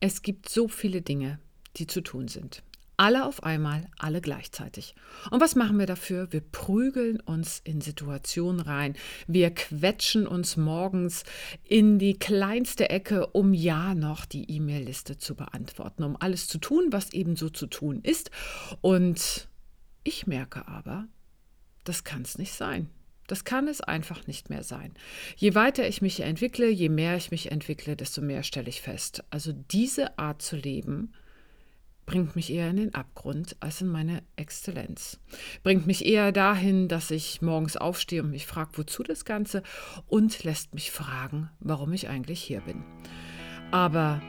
Es gibt so viele Dinge, die zu tun sind. Alle auf einmal, alle gleichzeitig. Und was machen wir dafür? Wir prügeln uns in Situationen rein. Wir quetschen uns morgens in die kleinste Ecke, um ja noch die E-Mail-Liste zu beantworten, um alles zu tun, was eben so zu tun ist. Und ich merke aber, das kann es nicht sein. Das kann es einfach nicht mehr sein. Je weiter ich mich entwickle, je mehr ich mich entwickle, desto mehr stelle ich fest. Also diese Art zu leben bringt mich eher in den Abgrund als in meine Exzellenz. Bringt mich eher dahin, dass ich morgens aufstehe und mich frage, wozu das Ganze und lässt mich fragen, warum ich eigentlich hier bin. Aber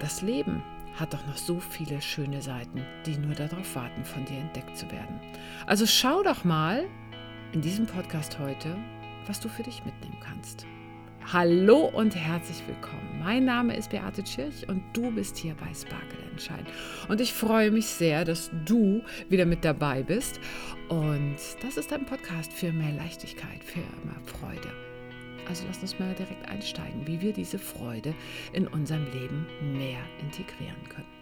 das Leben hat doch noch so viele schöne Seiten, die nur darauf warten, von dir entdeckt zu werden. Also schau doch mal, in diesem Podcast heute, was du für dich mitnehmen kannst. Hallo und herzlich willkommen. Mein Name ist Beate Tschirch und du bist hier bei Sparkle Entscheiden. Und ich freue mich sehr, dass du wieder mit dabei bist. Und das ist ein Podcast für mehr Leichtigkeit, für mehr Freude. Also lass uns mal direkt einsteigen, wie wir diese Freude in unserem Leben mehr integrieren können.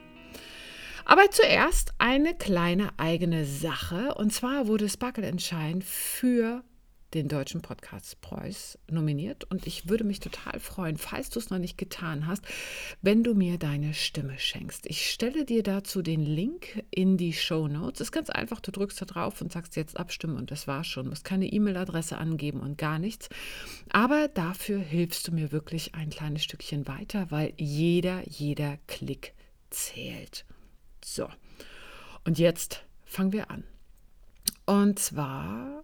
Aber zuerst eine kleine eigene Sache. Und zwar wurde Sparkle Entscheiden für den Deutschen Podcastpreis nominiert. Und ich würde mich total freuen, falls du es noch nicht getan hast, wenn du mir deine Stimme schenkst. Ich stelle dir dazu den Link in die Show Notes. Ist ganz einfach, du drückst da drauf und sagst jetzt abstimmen und das war schon. Du musst keine E-Mail-Adresse angeben und gar nichts. Aber dafür hilfst du mir wirklich ein kleines Stückchen weiter, weil jeder, jeder Klick zählt. So, und jetzt fangen wir an. Und zwar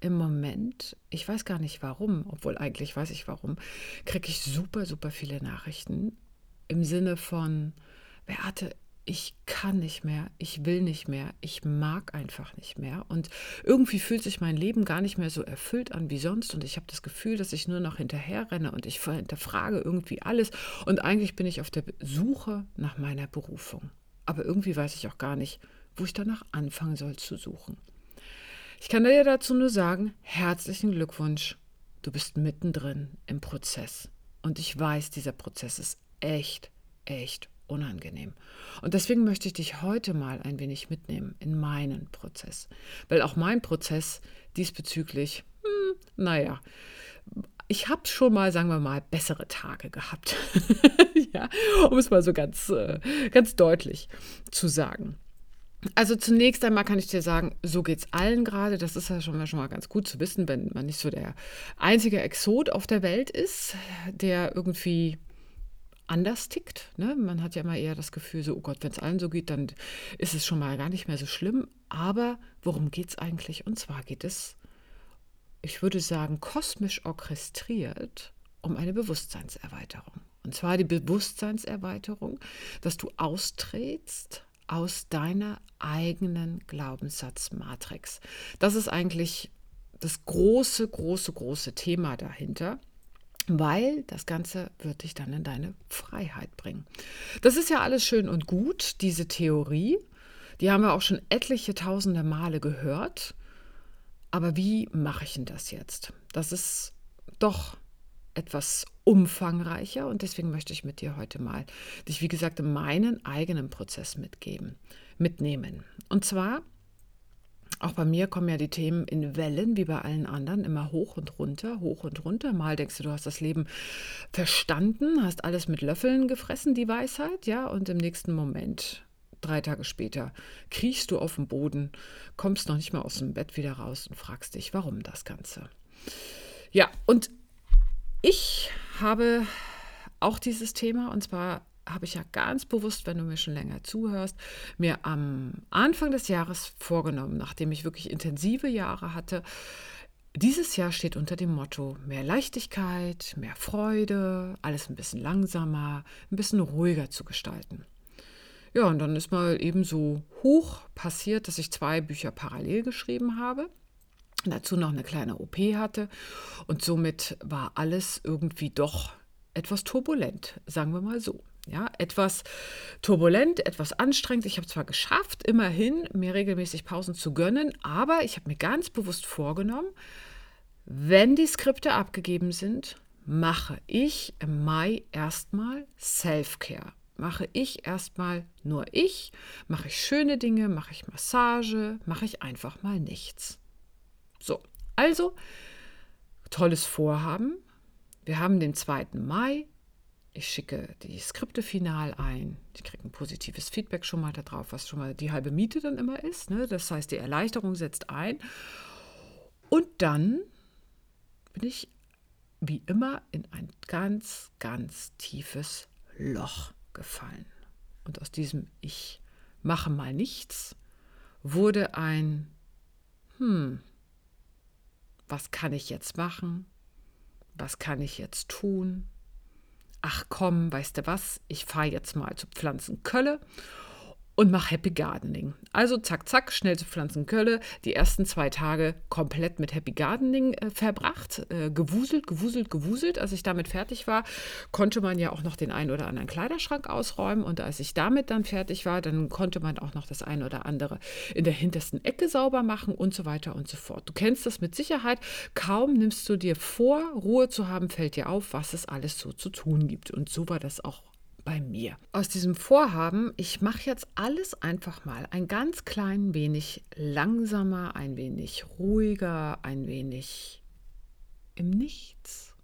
im Moment, ich weiß gar nicht warum, obwohl eigentlich weiß ich warum, kriege ich super, super viele Nachrichten im Sinne von, Beate, ich kann nicht mehr, ich will nicht mehr, ich mag einfach nicht mehr. Und irgendwie fühlt sich mein Leben gar nicht mehr so erfüllt an wie sonst. Und ich habe das Gefühl, dass ich nur noch hinterher renne und ich hinterfrage irgendwie alles. Und eigentlich bin ich auf der Suche nach meiner Berufung. Aber irgendwie weiß ich auch gar nicht, wo ich danach anfangen soll zu suchen. Ich kann dir dazu nur sagen, herzlichen Glückwunsch. Du bist mittendrin im Prozess. Und ich weiß, dieser Prozess ist echt, echt unangenehm. Und deswegen möchte ich dich heute mal ein wenig mitnehmen in meinen Prozess. Weil auch mein Prozess diesbezüglich, hm, naja, ich habe schon mal, sagen wir mal, bessere Tage gehabt. ja, um es mal so ganz, äh, ganz deutlich zu sagen. Also zunächst einmal kann ich dir sagen, so geht es allen gerade. Das ist ja schon mal, schon mal ganz gut zu wissen, wenn man nicht so der einzige Exot auf der Welt ist, der irgendwie anders tickt. Ne? Man hat ja immer eher das Gefühl, so, oh Gott, wenn es allen so geht, dann ist es schon mal gar nicht mehr so schlimm. Aber worum geht es eigentlich? Und zwar geht es, ich würde sagen, kosmisch orchestriert um eine Bewusstseinserweiterung. Und zwar die Bewusstseinserweiterung, dass du austrittst aus deiner eigenen Glaubenssatzmatrix. Das ist eigentlich das große, große, große Thema dahinter weil das Ganze wird dich dann in deine Freiheit bringen. Das ist ja alles schön und gut, diese Theorie. Die haben wir auch schon etliche tausende Male gehört. Aber wie mache ich denn das jetzt? Das ist doch etwas umfangreicher und deswegen möchte ich mit dir heute mal dich, wie gesagt, in meinen eigenen Prozess mitgeben, mitnehmen. Und zwar, auch bei mir kommen ja die Themen in Wellen, wie bei allen anderen, immer hoch und runter, hoch und runter. Mal denkst du, du hast das Leben verstanden, hast alles mit Löffeln gefressen, die Weisheit, ja, und im nächsten Moment drei Tage später kriechst du auf dem Boden, kommst noch nicht mal aus dem Bett wieder raus und fragst dich, warum das Ganze. Ja, und ich habe auch dieses Thema und zwar habe ich ja ganz bewusst, wenn du mir schon länger zuhörst, mir am Anfang des Jahres vorgenommen, nachdem ich wirklich intensive Jahre hatte, dieses Jahr steht unter dem Motto mehr Leichtigkeit, mehr Freude, alles ein bisschen langsamer, ein bisschen ruhiger zu gestalten. Ja, und dann ist mal eben so hoch passiert, dass ich zwei Bücher parallel geschrieben habe dazu noch eine kleine OP hatte und somit war alles irgendwie doch etwas turbulent, sagen wir mal so. Ja, etwas turbulent, etwas anstrengend. Ich habe zwar geschafft, immerhin mir regelmäßig Pausen zu gönnen, aber ich habe mir ganz bewusst vorgenommen, wenn die Skripte abgegeben sind, mache ich im Mai erstmal Self-Care. Mache ich erstmal nur ich, mache ich schöne Dinge, mache ich Massage, mache ich einfach mal nichts. So, also tolles Vorhaben. Wir haben den 2. Mai. Ich schicke die Skripte final ein. Ich kriege ein positives Feedback schon mal darauf, was schon mal die halbe Miete dann immer ist. Ne? Das heißt, die Erleichterung setzt ein. Und dann bin ich wie immer in ein ganz, ganz tiefes Loch gefallen. Und aus diesem Ich mache mal nichts wurde ein Hm, was kann ich jetzt machen? Was kann ich jetzt tun? Ach komm, weißt du was? Ich fahre jetzt mal zu Pflanzenkölle und mach Happy Gardening. Also zack, zack, schnell zu Pflanzenkölle. Die ersten zwei Tage komplett mit Happy Gardening äh, verbracht. Äh, gewuselt, gewuselt, gewuselt. Als ich damit fertig war, konnte man ja auch noch den einen oder anderen Kleiderschrank ausräumen. Und als ich damit dann fertig war, dann konnte man auch noch das eine oder andere in der hintersten Ecke sauber machen und so weiter und so fort. Du kennst das mit Sicherheit. Kaum nimmst du dir vor, Ruhe zu haben, fällt dir auf, was es alles so zu tun gibt. Und so war das auch bei mir. Aus diesem Vorhaben, ich mache jetzt alles einfach mal ein ganz klein wenig langsamer, ein wenig ruhiger, ein wenig im Nichts,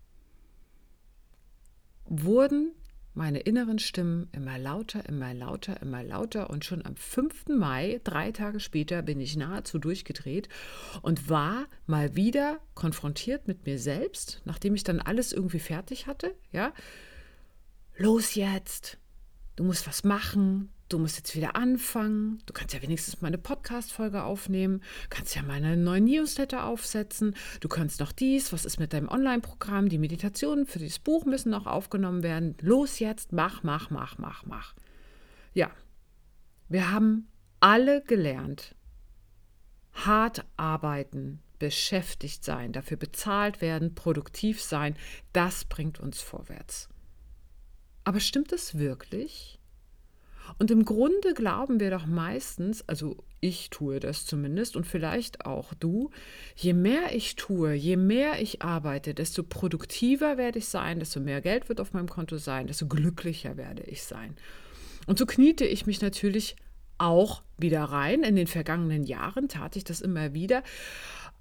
wurden meine inneren Stimmen immer lauter, immer lauter, immer lauter. Und schon am 5. Mai, drei Tage später, bin ich nahezu durchgedreht und war mal wieder konfrontiert mit mir selbst, nachdem ich dann alles irgendwie fertig hatte. Ja, los jetzt, du musst was machen, du musst jetzt wieder anfangen, du kannst ja wenigstens mal eine Podcast-Folge aufnehmen, kannst ja mal einen neuen Newsletter aufsetzen, du kannst noch dies, was ist mit deinem Online-Programm, die Meditationen für dieses Buch müssen noch aufgenommen werden, los jetzt, mach, mach, mach, mach, mach. Ja, wir haben alle gelernt, hart arbeiten, beschäftigt sein, dafür bezahlt werden, produktiv sein, das bringt uns vorwärts. Aber stimmt das wirklich? Und im Grunde glauben wir doch meistens, also ich tue das zumindest und vielleicht auch du, je mehr ich tue, je mehr ich arbeite, desto produktiver werde ich sein, desto mehr Geld wird auf meinem Konto sein, desto glücklicher werde ich sein. Und so kniete ich mich natürlich auch wieder rein. In den vergangenen Jahren tat ich das immer wieder.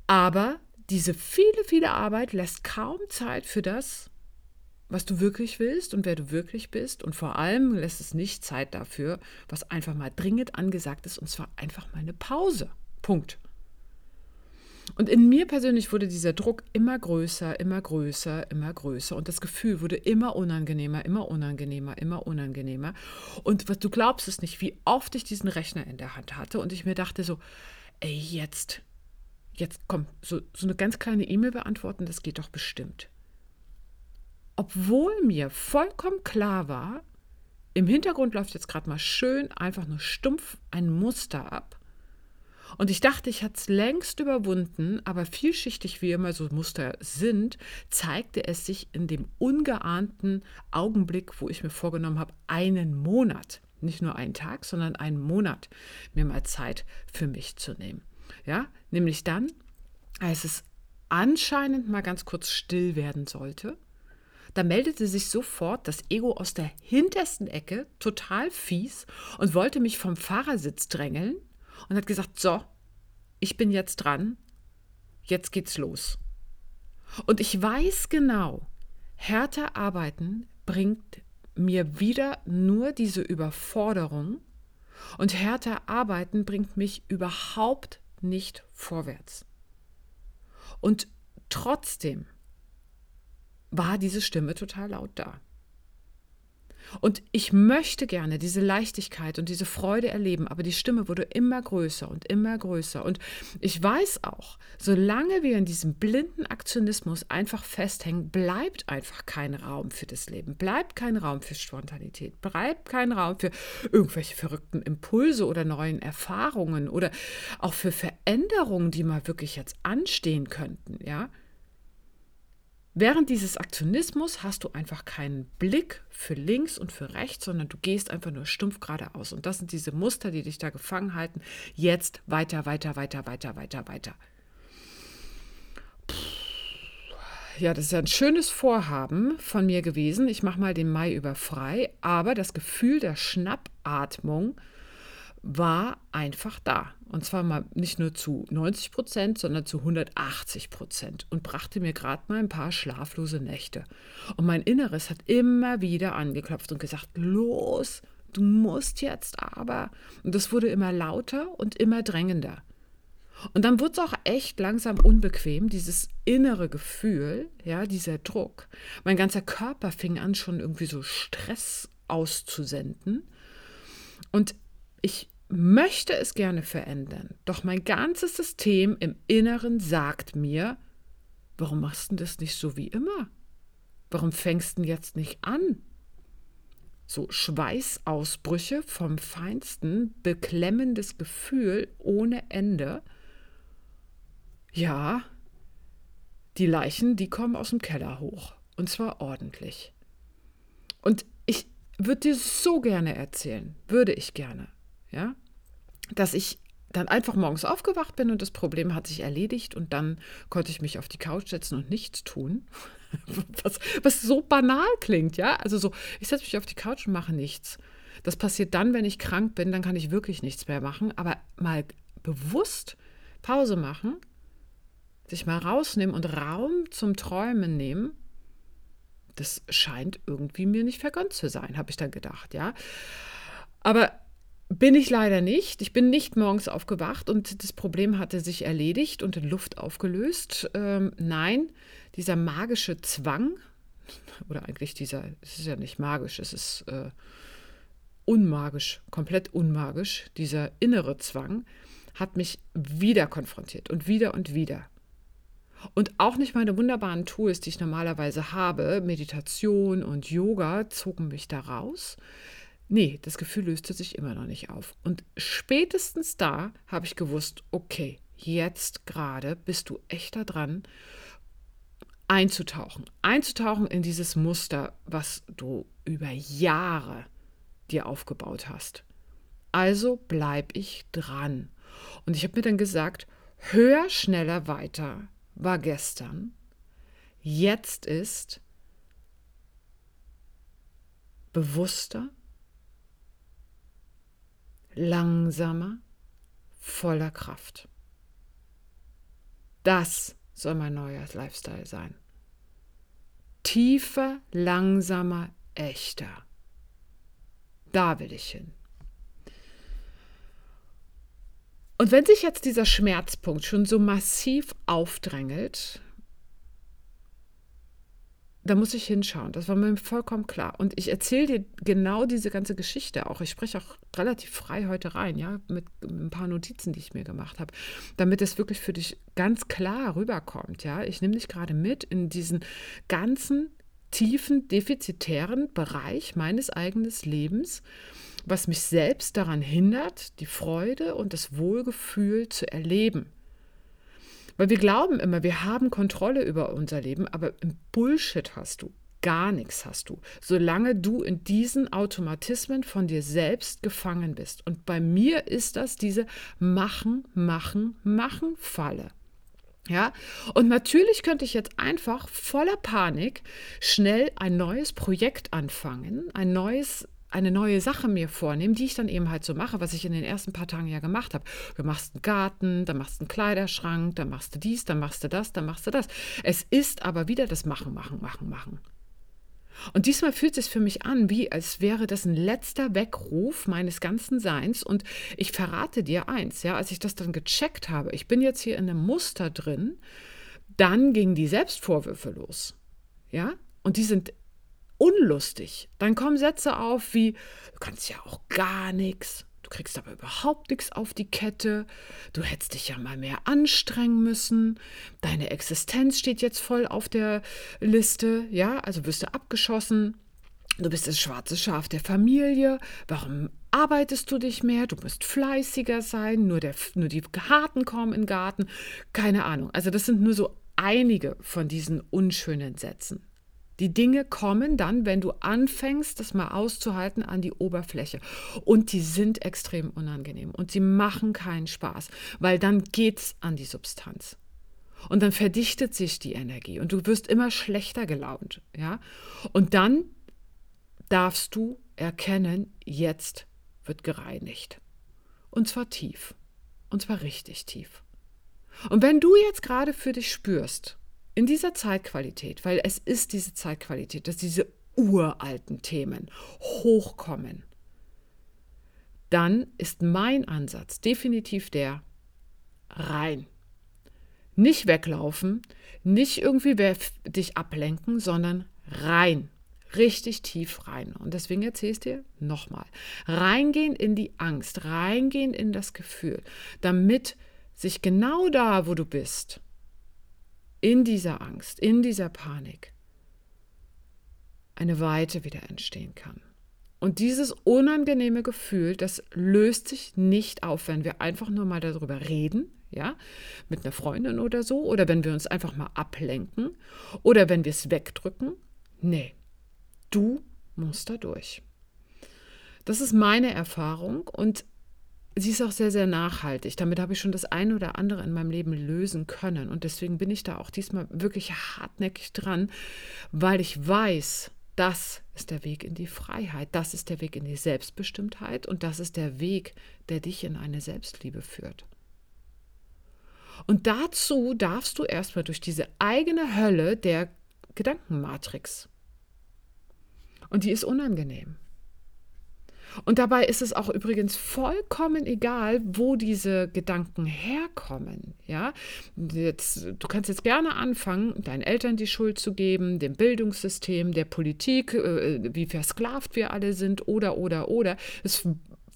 Aber diese viele, viele Arbeit lässt kaum Zeit für das, was du wirklich willst und wer du wirklich bist. Und vor allem lässt es nicht Zeit dafür, was einfach mal dringend angesagt ist, und zwar einfach mal eine Pause. Punkt. Und in mir persönlich wurde dieser Druck immer größer, immer größer, immer größer. Und das Gefühl wurde immer unangenehmer, immer unangenehmer, immer unangenehmer. Und was du glaubst es nicht, wie oft ich diesen Rechner in der Hand hatte und ich mir dachte so, ey, jetzt, jetzt komm, so, so eine ganz kleine E-Mail beantworten, das geht doch bestimmt obwohl mir vollkommen klar war, im Hintergrund läuft jetzt gerade mal schön einfach nur stumpf ein Muster ab. Und ich dachte, ich hatte es längst überwunden, aber vielschichtig wie immer so Muster sind, zeigte es sich in dem ungeahnten Augenblick, wo ich mir vorgenommen habe, einen Monat, nicht nur einen Tag, sondern einen Monat, mir mal Zeit für mich zu nehmen. Ja, nämlich dann, als es anscheinend mal ganz kurz still werden sollte da meldete sich sofort das Ego aus der hintersten Ecke, total fies, und wollte mich vom Fahrersitz drängeln und hat gesagt, so, ich bin jetzt dran, jetzt geht's los. Und ich weiß genau, härter arbeiten bringt mir wieder nur diese Überforderung und härter arbeiten bringt mich überhaupt nicht vorwärts. Und trotzdem war diese Stimme total laut da. Und ich möchte gerne diese Leichtigkeit und diese Freude erleben, aber die Stimme wurde immer größer und immer größer. Und ich weiß auch, solange wir in diesem blinden Aktionismus einfach festhängen, bleibt einfach kein Raum für das Leben, bleibt kein Raum für Spontanität, bleibt kein Raum für irgendwelche verrückten Impulse oder neuen Erfahrungen oder auch für Veränderungen, die mal wirklich jetzt anstehen könnten, ja. Während dieses Aktionismus hast du einfach keinen Blick für links und für rechts, sondern du gehst einfach nur stumpf geradeaus. Und das sind diese Muster, die dich da gefangen halten. Jetzt weiter, weiter, weiter, weiter, weiter, weiter. ja, das ist ja ein schönes Vorhaben von mir gewesen. Ich mache mal den Mai über frei, aber das Gefühl der Schnappatmung war einfach da. Und zwar mal nicht nur zu 90 Prozent, sondern zu 180 Prozent und brachte mir gerade mal ein paar schlaflose Nächte. Und mein Inneres hat immer wieder angeklopft und gesagt, los, du musst jetzt aber. Und das wurde immer lauter und immer drängender. Und dann wurde es auch echt langsam unbequem, dieses innere Gefühl, ja, dieser Druck. Mein ganzer Körper fing an, schon irgendwie so Stress auszusenden. Und ich möchte es gerne verändern, doch mein ganzes System im Inneren sagt mir, warum machst du das nicht so wie immer? Warum fängst du jetzt nicht an? So Schweißausbrüche vom feinsten, beklemmendes Gefühl ohne Ende. Ja, die Leichen, die kommen aus dem Keller hoch. Und zwar ordentlich. Und ich würde dir so gerne erzählen, würde ich gerne ja, dass ich dann einfach morgens aufgewacht bin und das Problem hat sich erledigt und dann konnte ich mich auf die Couch setzen und nichts tun. Was, was so banal klingt, ja? Also so, ich setze mich auf die Couch und mache nichts. Das passiert dann, wenn ich krank bin, dann kann ich wirklich nichts mehr machen. Aber mal bewusst Pause machen, sich mal rausnehmen und Raum zum Träumen nehmen, das scheint irgendwie mir nicht vergönnt zu sein, habe ich dann gedacht, ja. Aber bin ich leider nicht. Ich bin nicht morgens aufgewacht und das Problem hatte sich erledigt und in Luft aufgelöst. Ähm, nein, dieser magische Zwang, oder eigentlich dieser, es ist ja nicht magisch, es ist äh, unmagisch, komplett unmagisch, dieser innere Zwang, hat mich wieder konfrontiert und wieder und wieder. Und auch nicht meine wunderbaren Tools, die ich normalerweise habe, Meditation und Yoga, zogen mich da raus. Nee, das Gefühl löste sich immer noch nicht auf. Und spätestens da habe ich gewusst, okay, jetzt gerade bist du echt da dran, einzutauchen. Einzutauchen in dieses Muster, was du über Jahre dir aufgebaut hast. Also bleib ich dran. Und ich habe mir dann gesagt, höher, schneller, weiter war gestern. Jetzt ist bewusster, langsamer, voller Kraft. Das soll mein neuer Lifestyle sein. Tiefer, langsamer, echter. Da will ich hin. Und wenn sich jetzt dieser Schmerzpunkt schon so massiv aufdrängelt, da muss ich hinschauen. Das war mir vollkommen klar. Und ich erzähle dir genau diese ganze Geschichte auch. Ich spreche auch relativ frei heute rein, ja, mit ein paar Notizen, die ich mir gemacht habe, damit es wirklich für dich ganz klar rüberkommt, ja. Ich nehme dich gerade mit in diesen ganzen tiefen, defizitären Bereich meines eigenen Lebens, was mich selbst daran hindert, die Freude und das Wohlgefühl zu erleben. Weil wir glauben immer, wir haben Kontrolle über unser Leben, aber Bullshit hast du. Gar nichts hast du, solange du in diesen Automatismen von dir selbst gefangen bist. Und bei mir ist das diese Machen, Machen, Machen Falle. Ja, und natürlich könnte ich jetzt einfach voller Panik schnell ein neues Projekt anfangen, ein neues eine neue Sache mir vornehmen, die ich dann eben halt so mache, was ich in den ersten paar Tagen ja gemacht habe. Du machst einen Garten, dann machst du einen Kleiderschrank, dann machst du dies, dann machst du das, dann machst du das. Es ist aber wieder das Machen, Machen, Machen, Machen. Und diesmal fühlt es für mich an, wie als wäre das ein letzter Weckruf meines ganzen Seins. Und ich verrate dir eins, ja, als ich das dann gecheckt habe, ich bin jetzt hier in einem Muster drin, dann gingen die Selbstvorwürfe los. Ja, und die sind unlustig. Dann kommen Sätze auf wie, du kannst ja auch gar nichts, du kriegst aber überhaupt nichts auf die Kette, du hättest dich ja mal mehr anstrengen müssen, deine Existenz steht jetzt voll auf der Liste, ja, also wirst du abgeschossen. Du bist das schwarze Schaf der Familie. Warum arbeitest du dich mehr? Du musst fleißiger sein. Nur, der, nur die Harten kommen in den Garten. Keine Ahnung. Also das sind nur so einige von diesen unschönen Sätzen. Die Dinge kommen dann, wenn du anfängst, das mal auszuhalten, an die Oberfläche. Und die sind extrem unangenehm und sie machen keinen Spaß, weil dann geht es an die Substanz. Und dann verdichtet sich die Energie und du wirst immer schlechter gelaunt, ja? Und dann darfst du erkennen, jetzt wird gereinigt. Und zwar tief. Und zwar richtig tief. Und wenn du jetzt gerade für dich spürst, in dieser Zeitqualität, weil es ist diese Zeitqualität, dass diese uralten Themen hochkommen, dann ist mein Ansatz definitiv der rein. Nicht weglaufen, nicht irgendwie dich ablenken, sondern rein. Richtig tief rein. Und deswegen erzähle ich es dir nochmal. Reingehen in die Angst, reingehen in das Gefühl, damit sich genau da, wo du bist, in dieser Angst, in dieser Panik, eine Weite wieder entstehen kann. Und dieses unangenehme Gefühl, das löst sich nicht auf, wenn wir einfach nur mal darüber reden, ja, mit einer Freundin oder so, oder wenn wir uns einfach mal ablenken, oder wenn wir es wegdrücken. Nee, du musst da durch. Das ist meine Erfahrung und sie ist auch sehr, sehr nachhaltig. Damit habe ich schon das eine oder andere in meinem Leben lösen können. Und deswegen bin ich da auch diesmal wirklich hartnäckig dran, weil ich weiß, das ist der Weg in die Freiheit, das ist der Weg in die Selbstbestimmtheit und das ist der Weg, der dich in eine Selbstliebe führt. Und dazu darfst du erstmal durch diese eigene Hölle der Gedankenmatrix. Und die ist unangenehm. Und dabei ist es auch übrigens vollkommen egal, wo diese Gedanken herkommen. Ja, jetzt, du kannst jetzt gerne anfangen, deinen Eltern die Schuld zu geben, dem Bildungssystem, der Politik, äh, wie versklavt wir alle sind, oder, oder, oder. Ist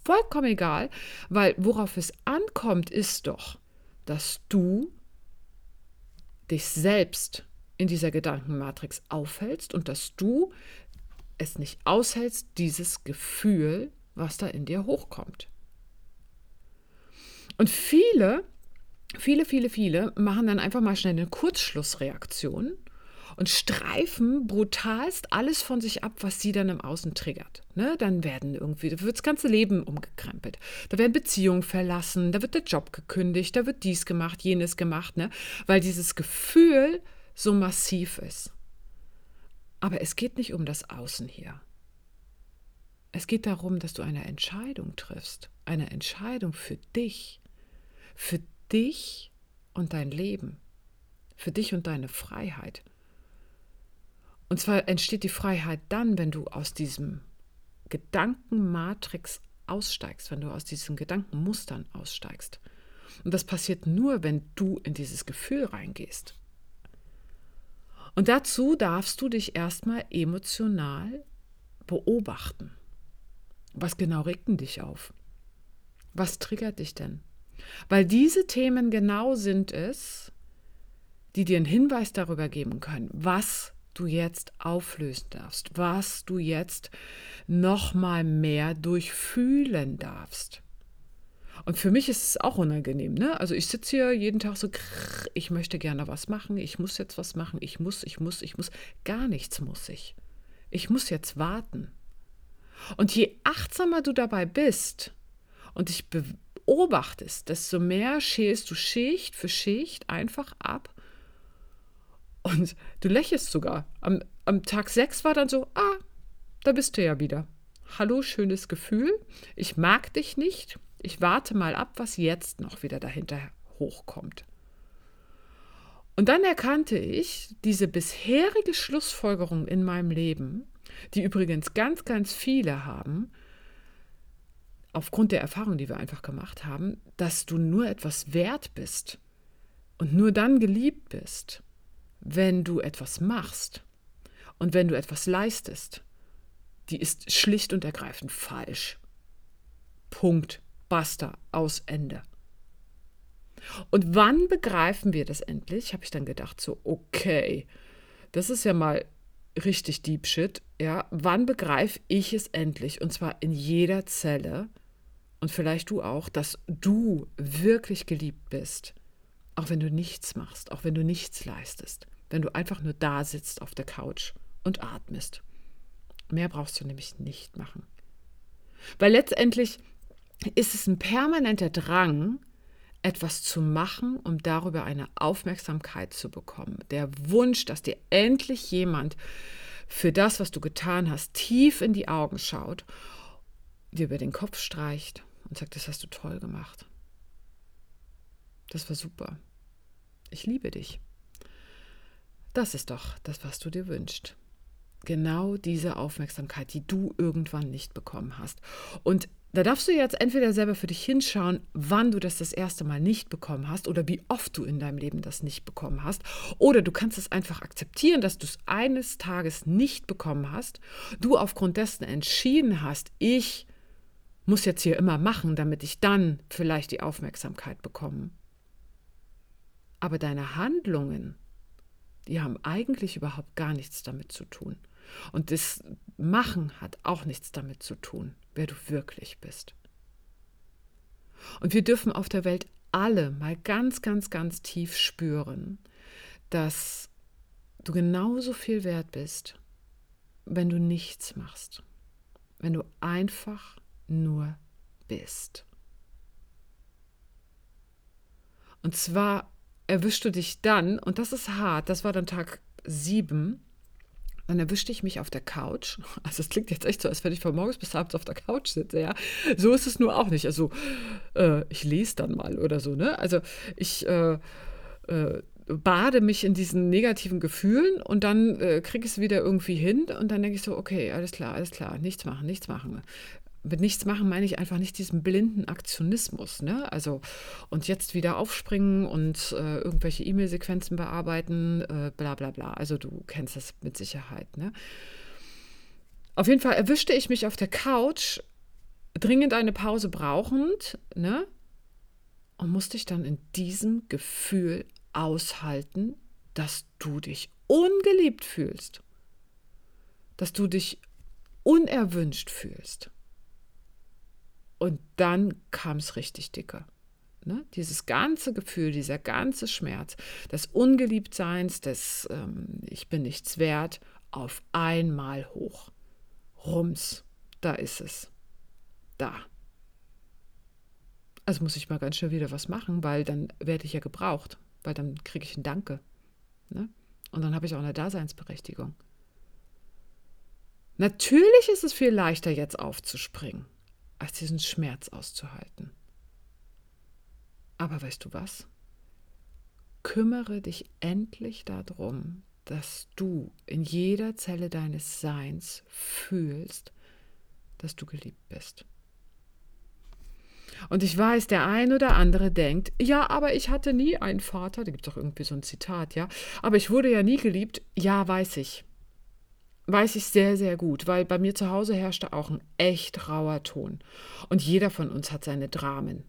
vollkommen egal, weil worauf es ankommt, ist doch, dass du dich selbst in dieser Gedankenmatrix aufhältst und dass du es nicht aushältst, dieses Gefühl, was da in dir hochkommt. Und viele, viele, viele, viele machen dann einfach mal schnell eine Kurzschlussreaktion und streifen brutalst alles von sich ab, was sie dann im Außen triggert. Ne? Dann werden irgendwie, da wird das ganze Leben umgekrempelt. Da werden Beziehungen verlassen, da wird der Job gekündigt, da wird dies gemacht, jenes gemacht, ne? weil dieses Gefühl so massiv ist. Aber es geht nicht um das Außen hier. Es geht darum, dass du eine Entscheidung triffst. Eine Entscheidung für dich. Für dich und dein Leben. Für dich und deine Freiheit. Und zwar entsteht die Freiheit dann, wenn du aus diesem Gedankenmatrix aussteigst, wenn du aus diesen Gedankenmustern aussteigst. Und das passiert nur, wenn du in dieses Gefühl reingehst. Und dazu darfst du dich erstmal emotional beobachten. Was genau regt denn dich auf? Was triggert dich denn? Weil diese Themen genau sind es, die dir einen Hinweis darüber geben können, was du jetzt auflösen darfst, was du jetzt noch mal mehr durchfühlen darfst. Und für mich ist es auch unangenehm. Ne? Also ich sitze hier jeden Tag so, ich möchte gerne was machen, ich muss jetzt was machen, ich muss, ich muss, ich muss. Gar nichts muss ich. Ich muss jetzt warten. Und je achtsamer du dabei bist und dich beobachtest, desto mehr schälst du Schicht für Schicht einfach ab. Und du lächelst sogar. Am, am Tag 6 war dann so, ah, da bist du ja wieder. Hallo, schönes Gefühl. Ich mag dich nicht. Ich warte mal ab, was jetzt noch wieder dahinter hochkommt. Und dann erkannte ich diese bisherige Schlussfolgerung in meinem Leben, die übrigens ganz, ganz viele haben, aufgrund der Erfahrung, die wir einfach gemacht haben, dass du nur etwas wert bist und nur dann geliebt bist, wenn du etwas machst und wenn du etwas leistest. Die ist schlicht und ergreifend falsch. Punkt. Basta. Aus Ende. Und wann begreifen wir das endlich? Habe ich dann gedacht, so, okay, das ist ja mal richtig Deep Shit, ja, wann begreife ich es endlich, und zwar in jeder Zelle, und vielleicht du auch, dass du wirklich geliebt bist, auch wenn du nichts machst, auch wenn du nichts leistest, wenn du einfach nur da sitzt auf der Couch und atmest. Mehr brauchst du nämlich nicht machen. Weil letztendlich ist es ein permanenter Drang, etwas zu machen, um darüber eine Aufmerksamkeit zu bekommen. Der Wunsch, dass dir endlich jemand für das, was du getan hast, tief in die Augen schaut, dir über den Kopf streicht und sagt, das hast du toll gemacht. Das war super. Ich liebe dich. Das ist doch das, was du dir wünschst. Genau diese Aufmerksamkeit, die du irgendwann nicht bekommen hast. Und da darfst du jetzt entweder selber für dich hinschauen, wann du das das erste Mal nicht bekommen hast oder wie oft du in deinem Leben das nicht bekommen hast. Oder du kannst es einfach akzeptieren, dass du es eines Tages nicht bekommen hast. Du aufgrund dessen entschieden hast, ich muss jetzt hier immer machen, damit ich dann vielleicht die Aufmerksamkeit bekomme. Aber deine Handlungen, die haben eigentlich überhaupt gar nichts damit zu tun. Und das Machen hat auch nichts damit zu tun, wer du wirklich bist. Und wir dürfen auf der Welt alle mal ganz, ganz, ganz tief spüren, dass du genauso viel wert bist, wenn du nichts machst, wenn du einfach nur bist. Und zwar erwischst du dich dann, und das ist hart, das war dann Tag sieben, dann erwischte ich mich auf der Couch. Also es klingt jetzt echt so, als wenn ich von morgens bis abends auf der Couch sitze, ja. So ist es nur auch nicht. Also äh, ich lese dann mal oder so, ne? Also ich äh, äh, bade mich in diesen negativen Gefühlen und dann äh, kriege ich es wieder irgendwie hin und dann denke ich so, okay, alles klar, alles klar, nichts machen, nichts machen mit nichts machen meine ich einfach nicht diesen blinden Aktionismus. Ne? Also, und jetzt wieder aufspringen und äh, irgendwelche E-Mail-Sequenzen bearbeiten, äh, bla bla bla. Also du kennst das mit Sicherheit. Ne? Auf jeden Fall erwischte ich mich auf der Couch, dringend eine Pause brauchend, ne? Und musste ich dann in diesem Gefühl aushalten, dass du dich ungeliebt fühlst. Dass du dich unerwünscht fühlst. Und dann kam es richtig dicke. Ne? Dieses ganze Gefühl, dieser ganze Schmerz des Ungeliebtseins, des ähm, Ich bin nichts wert, auf einmal hoch. Rums, da ist es. Da. Also muss ich mal ganz schnell wieder was machen, weil dann werde ich ja gebraucht, weil dann kriege ich ein Danke. Ne? Und dann habe ich auch eine Daseinsberechtigung. Natürlich ist es viel leichter, jetzt aufzuspringen als diesen Schmerz auszuhalten. Aber weißt du was? Kümmere dich endlich darum, dass du in jeder Zelle deines Seins fühlst, dass du geliebt bist. Und ich weiß, der ein oder andere denkt, ja, aber ich hatte nie einen Vater, da gibt es auch irgendwie so ein Zitat, ja, aber ich wurde ja nie geliebt. Ja, weiß ich weiß ich sehr, sehr gut, weil bei mir zu Hause herrschte auch ein echt rauer Ton. Und jeder von uns hat seine Dramen.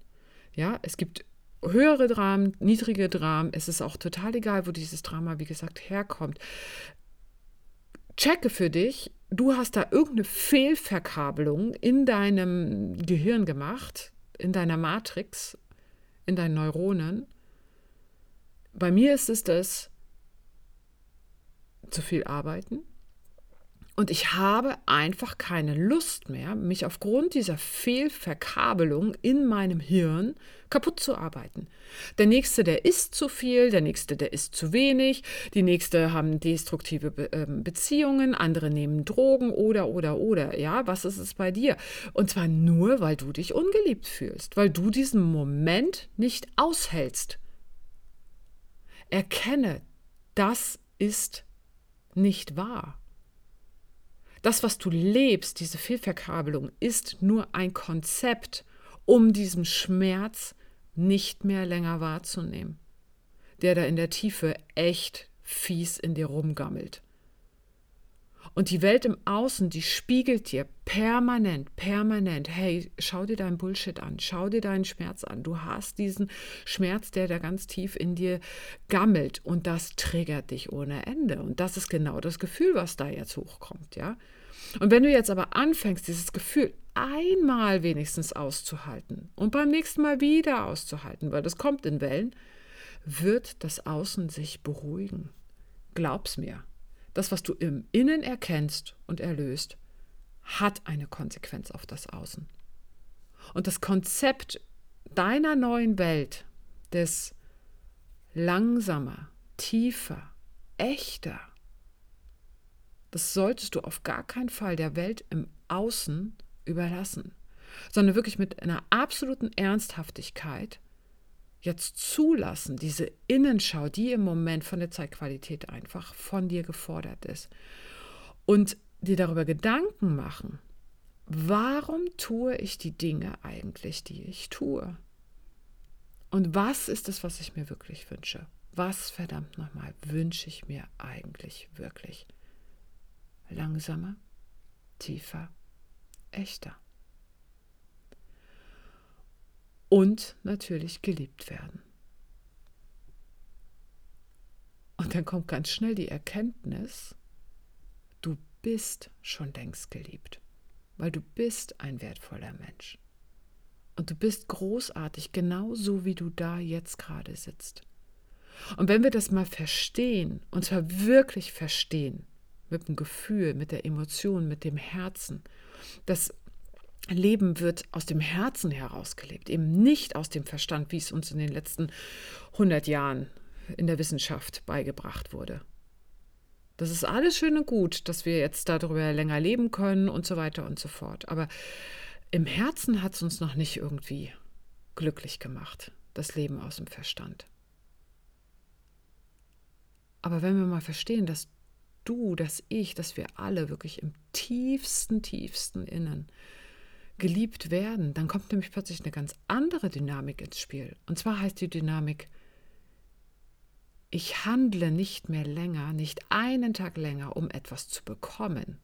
Ja, es gibt höhere Dramen, niedrige Dramen. Es ist auch total egal, wo dieses Drama, wie gesagt, herkommt. Checke für dich, du hast da irgendeine Fehlverkabelung in deinem Gehirn gemacht, in deiner Matrix, in deinen Neuronen. Bei mir ist es das, zu viel arbeiten, und ich habe einfach keine Lust mehr, mich aufgrund dieser Fehlverkabelung in meinem Hirn kaputt zu arbeiten. Der nächste, der isst zu viel, der nächste, der isst zu wenig, die nächste haben destruktive Be äh, Beziehungen, andere nehmen Drogen oder oder oder. Ja, was ist es bei dir? Und zwar nur, weil du dich ungeliebt fühlst, weil du diesen Moment nicht aushältst. Erkenne, das ist nicht wahr. Das, was du lebst, diese Fehlverkabelung, ist nur ein Konzept, um diesen Schmerz nicht mehr länger wahrzunehmen, der da in der Tiefe echt fies in dir rumgammelt. Und die Welt im Außen, die spiegelt dir permanent, permanent, hey, schau dir deinen Bullshit an, schau dir deinen Schmerz an. Du hast diesen Schmerz, der da ganz tief in dir gammelt und das triggert dich ohne Ende. Und das ist genau das Gefühl, was da jetzt hochkommt, ja. Und wenn du jetzt aber anfängst, dieses Gefühl einmal wenigstens auszuhalten und beim nächsten Mal wieder auszuhalten, weil das kommt in Wellen, wird das Außen sich beruhigen. Glaub's mir. Das, was du im Innen erkennst und erlöst, hat eine Konsequenz auf das Außen. Und das Konzept deiner neuen Welt, des langsamer, tiefer, echter, das solltest du auf gar keinen Fall der Welt im Außen überlassen, sondern wirklich mit einer absoluten Ernsthaftigkeit jetzt zulassen, diese Innenschau, die im Moment von der Zeitqualität einfach von dir gefordert ist. Und dir darüber Gedanken machen, warum tue ich die Dinge eigentlich, die ich tue? Und was ist es, was ich mir wirklich wünsche? Was verdammt nochmal wünsche ich mir eigentlich wirklich? Langsamer, tiefer, echter. Und natürlich geliebt werden. Und dann kommt ganz schnell die Erkenntnis, du bist schon längst geliebt, weil du bist ein wertvoller Mensch. Und du bist großartig, genauso wie du da jetzt gerade sitzt. Und wenn wir das mal verstehen, und zwar wirklich verstehen, mit dem Gefühl, mit der Emotion, mit dem Herzen, das Leben wird aus dem Herzen herausgelebt, eben nicht aus dem Verstand, wie es uns in den letzten 100 Jahren in der Wissenschaft beigebracht wurde. Das ist alles schön und gut, dass wir jetzt darüber länger leben können und so weiter und so fort. Aber im Herzen hat es uns noch nicht irgendwie glücklich gemacht, das Leben aus dem Verstand. Aber wenn wir mal verstehen, dass du, dass ich, dass wir alle wirklich im tiefsten, tiefsten Innen geliebt werden, dann kommt nämlich plötzlich eine ganz andere Dynamik ins Spiel. Und zwar heißt die Dynamik, ich handle nicht mehr länger, nicht einen Tag länger, um etwas zu bekommen,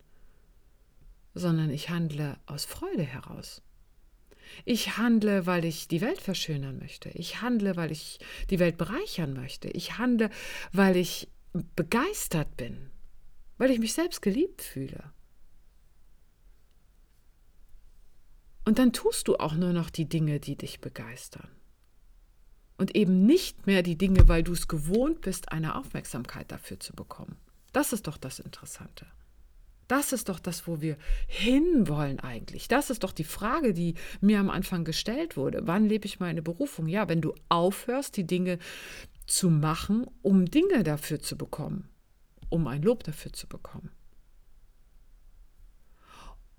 sondern ich handle aus Freude heraus. Ich handle, weil ich die Welt verschönern möchte. Ich handle, weil ich die Welt bereichern möchte. Ich handle, weil ich begeistert bin, weil ich mich selbst geliebt fühle. Und dann tust du auch nur noch die Dinge, die dich begeistern. Und eben nicht mehr die Dinge, weil du es gewohnt bist, eine Aufmerksamkeit dafür zu bekommen. Das ist doch das Interessante. Das ist doch das, wo wir hinwollen eigentlich. Das ist doch die Frage, die mir am Anfang gestellt wurde. Wann lebe ich meine Berufung? Ja, wenn du aufhörst, die Dinge zu machen, um Dinge dafür zu bekommen, um ein Lob dafür zu bekommen.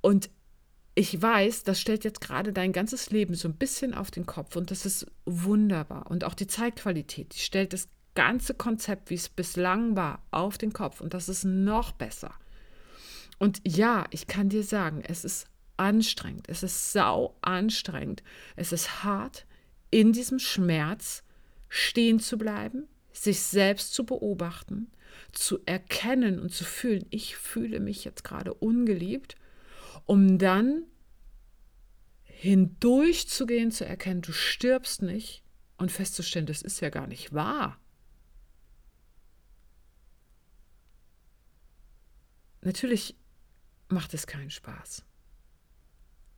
Und ich weiß, das stellt jetzt gerade dein ganzes Leben so ein bisschen auf den Kopf und das ist wunderbar. Und auch die Zeitqualität, die stellt das ganze Konzept, wie es bislang war, auf den Kopf und das ist noch besser. Und ja, ich kann dir sagen, es ist anstrengend, es ist sau anstrengend, es ist hart, in diesem Schmerz stehen zu bleiben, sich selbst zu beobachten, zu erkennen und zu fühlen, ich fühle mich jetzt gerade ungeliebt um dann hindurchzugehen, zu erkennen, du stirbst nicht und festzustellen, das ist ja gar nicht wahr. Natürlich macht es keinen Spaß.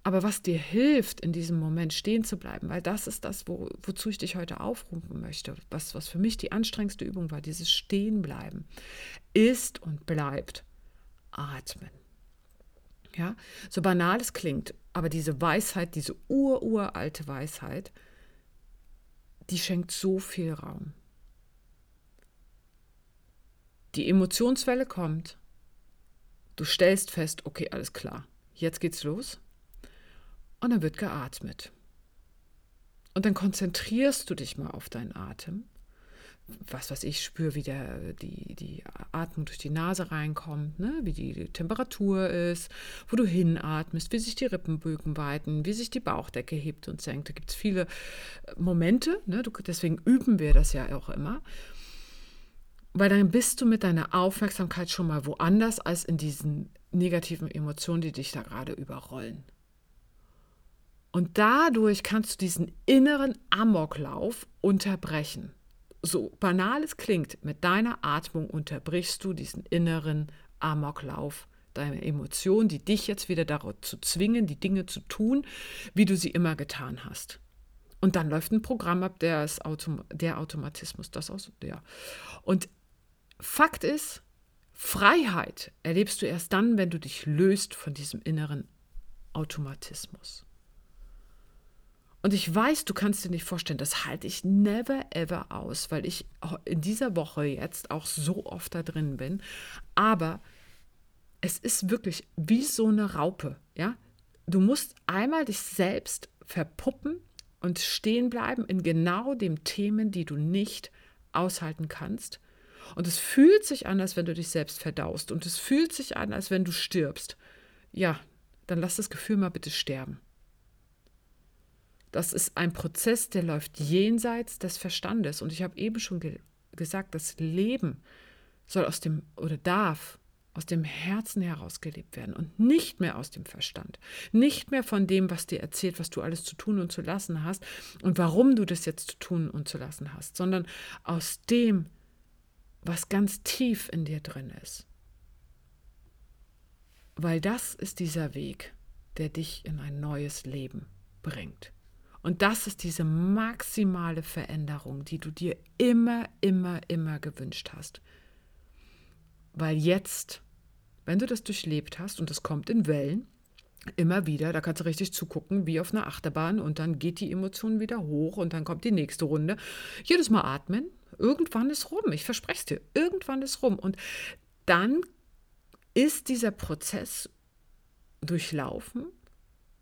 Aber was dir hilft, in diesem Moment stehen zu bleiben, weil das ist das, wo, wozu ich dich heute aufrufen möchte, was, was für mich die anstrengendste Übung war, dieses Stehenbleiben, ist und bleibt Atmen. Ja, so banal es klingt, aber diese Weisheit, diese ururalte Weisheit, die schenkt so viel Raum. Die Emotionswelle kommt. Du stellst fest, okay, alles klar, jetzt geht's los. Und dann wird geatmet. Und dann konzentrierst du dich mal auf deinen Atem was weiß ich, spüre, wie der, die, die Atmung durch die Nase reinkommt, ne? wie die Temperatur ist, wo du hinatmest, wie sich die Rippenbögen weiten, wie sich die Bauchdecke hebt und senkt. Da gibt es viele äh, Momente, ne? du, deswegen üben wir das ja auch immer. Weil dann bist du mit deiner Aufmerksamkeit schon mal woanders als in diesen negativen Emotionen, die dich da gerade überrollen. Und dadurch kannst du diesen inneren Amoklauf unterbrechen so banal es klingt, mit deiner Atmung unterbrichst du diesen inneren Amoklauf deiner Emotionen, die dich jetzt wieder dazu zwingen, die Dinge zu tun, wie du sie immer getan hast. Und dann läuft ein Programm ab, der ist Autom der Automatismus, das aus, ja. Und Fakt ist, Freiheit erlebst du erst dann, wenn du dich löst von diesem inneren Automatismus. Und ich weiß, du kannst dir nicht vorstellen, das halte ich never ever aus, weil ich in dieser Woche jetzt auch so oft da drin bin. Aber es ist wirklich wie so eine Raupe, ja? Du musst einmal dich selbst verpuppen und stehen bleiben in genau den Themen, die du nicht aushalten kannst. Und es fühlt sich an, als wenn du dich selbst verdaust. Und es fühlt sich an, als wenn du stirbst. Ja, dann lass das Gefühl mal bitte sterben. Das ist ein Prozess, der läuft jenseits des Verstandes. Und ich habe eben schon ge gesagt, das Leben soll aus dem oder darf aus dem Herzen heraus gelebt werden und nicht mehr aus dem Verstand. Nicht mehr von dem, was dir erzählt, was du alles zu tun und zu lassen hast und warum du das jetzt zu tun und zu lassen hast, sondern aus dem, was ganz tief in dir drin ist. Weil das ist dieser Weg, der dich in ein neues Leben bringt. Und das ist diese maximale Veränderung, die du dir immer, immer, immer gewünscht hast. Weil jetzt, wenn du das durchlebt hast, und das kommt in Wellen, immer wieder, da kannst du richtig zugucken, wie auf einer Achterbahn, und dann geht die Emotion wieder hoch und dann kommt die nächste Runde. Jedes Mal atmen, irgendwann ist rum, ich verspreche es dir, irgendwann ist rum. Und dann ist dieser Prozess durchlaufen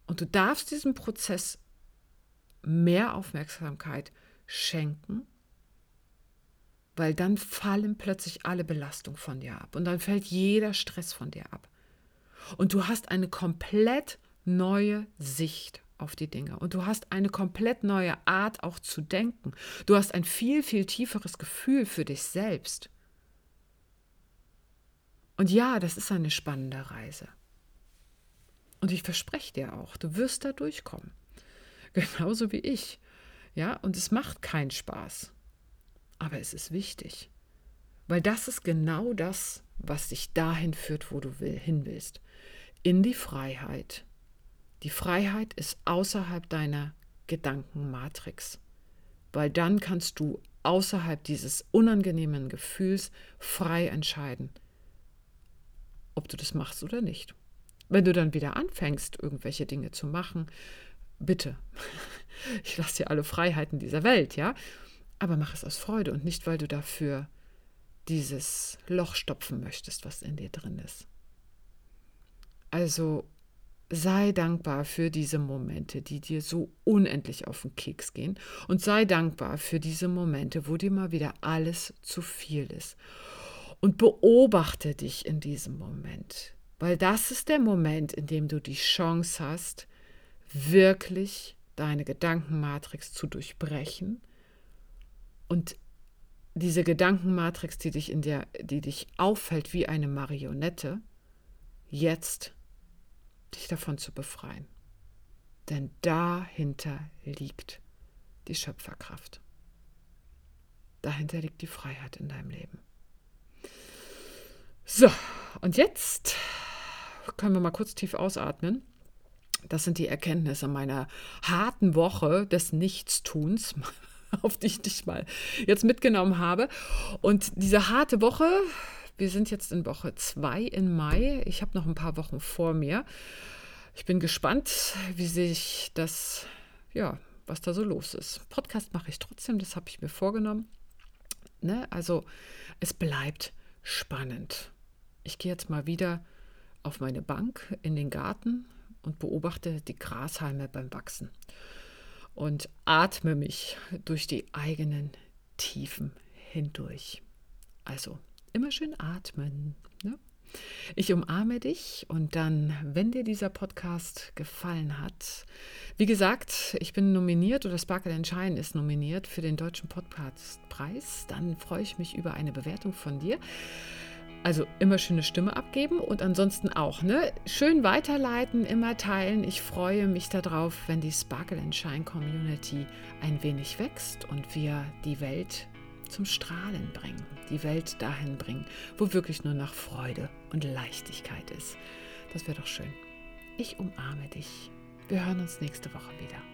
und du darfst diesem Prozess mehr Aufmerksamkeit schenken, weil dann fallen plötzlich alle Belastungen von dir ab und dann fällt jeder Stress von dir ab. Und du hast eine komplett neue Sicht auf die Dinge und du hast eine komplett neue Art auch zu denken. Du hast ein viel, viel tieferes Gefühl für dich selbst. Und ja, das ist eine spannende Reise. Und ich verspreche dir auch, du wirst da durchkommen. genauso wie ich. Ja, und es macht keinen Spaß. Aber es ist wichtig. Weil das ist genau das, was dich dahin führt, wo du will, hin willst. In die Freiheit. Die Freiheit ist außerhalb deiner Gedankenmatrix. Weil dann kannst du außerhalb dieses unangenehmen Gefühls frei entscheiden, ob du das machst oder nicht. Wenn du dann wieder anfängst, irgendwelche Dinge zu machen, bitte. Ich lasse dir alle Freiheiten dieser Welt, ja? Aber mach es aus Freude und nicht, weil du dafür dieses Loch stopfen möchtest, was in dir drin ist. Also sei dankbar für diese Momente, die dir so unendlich auf den Keks gehen und sei dankbar für diese Momente, wo dir mal wieder alles zu viel ist. Und beobachte dich in diesem Moment, weil das ist der Moment, in dem du die Chance hast, wirklich deine Gedankenmatrix zu durchbrechen und diese Gedankenmatrix, die dich in der, die dich auffällt wie eine Marionette, jetzt dich davon zu befreien. Denn dahinter liegt die Schöpferkraft. Dahinter liegt die Freiheit in deinem Leben. So, und jetzt können wir mal kurz tief ausatmen. Das sind die Erkenntnisse meiner harten Woche des Nichtstuns, auf die ich dich mal jetzt mitgenommen habe. Und diese harte Woche, wir sind jetzt in Woche 2 in Mai. Ich habe noch ein paar Wochen vor mir. Ich bin gespannt, wie sich das, ja, was da so los ist. Podcast mache ich trotzdem, das habe ich mir vorgenommen. Ne? Also es bleibt spannend. Ich gehe jetzt mal wieder auf meine Bank in den Garten und beobachte die Grashalme beim Wachsen und atme mich durch die eigenen Tiefen hindurch. Also immer schön atmen. Ne? Ich umarme dich und dann, wenn dir dieser Podcast gefallen hat, wie gesagt, ich bin nominiert oder Sparkle Shine ist nominiert für den Deutschen Podcastpreis, dann freue ich mich über eine Bewertung von dir. Also immer schöne Stimme abgeben und ansonsten auch, ne? Schön weiterleiten, immer teilen. Ich freue mich darauf, wenn die Sparkle and Shine Community ein wenig wächst und wir die Welt zum Strahlen bringen, die Welt dahin bringen, wo wirklich nur nach Freude und Leichtigkeit ist. Das wäre doch schön. Ich umarme dich. Wir hören uns nächste Woche wieder.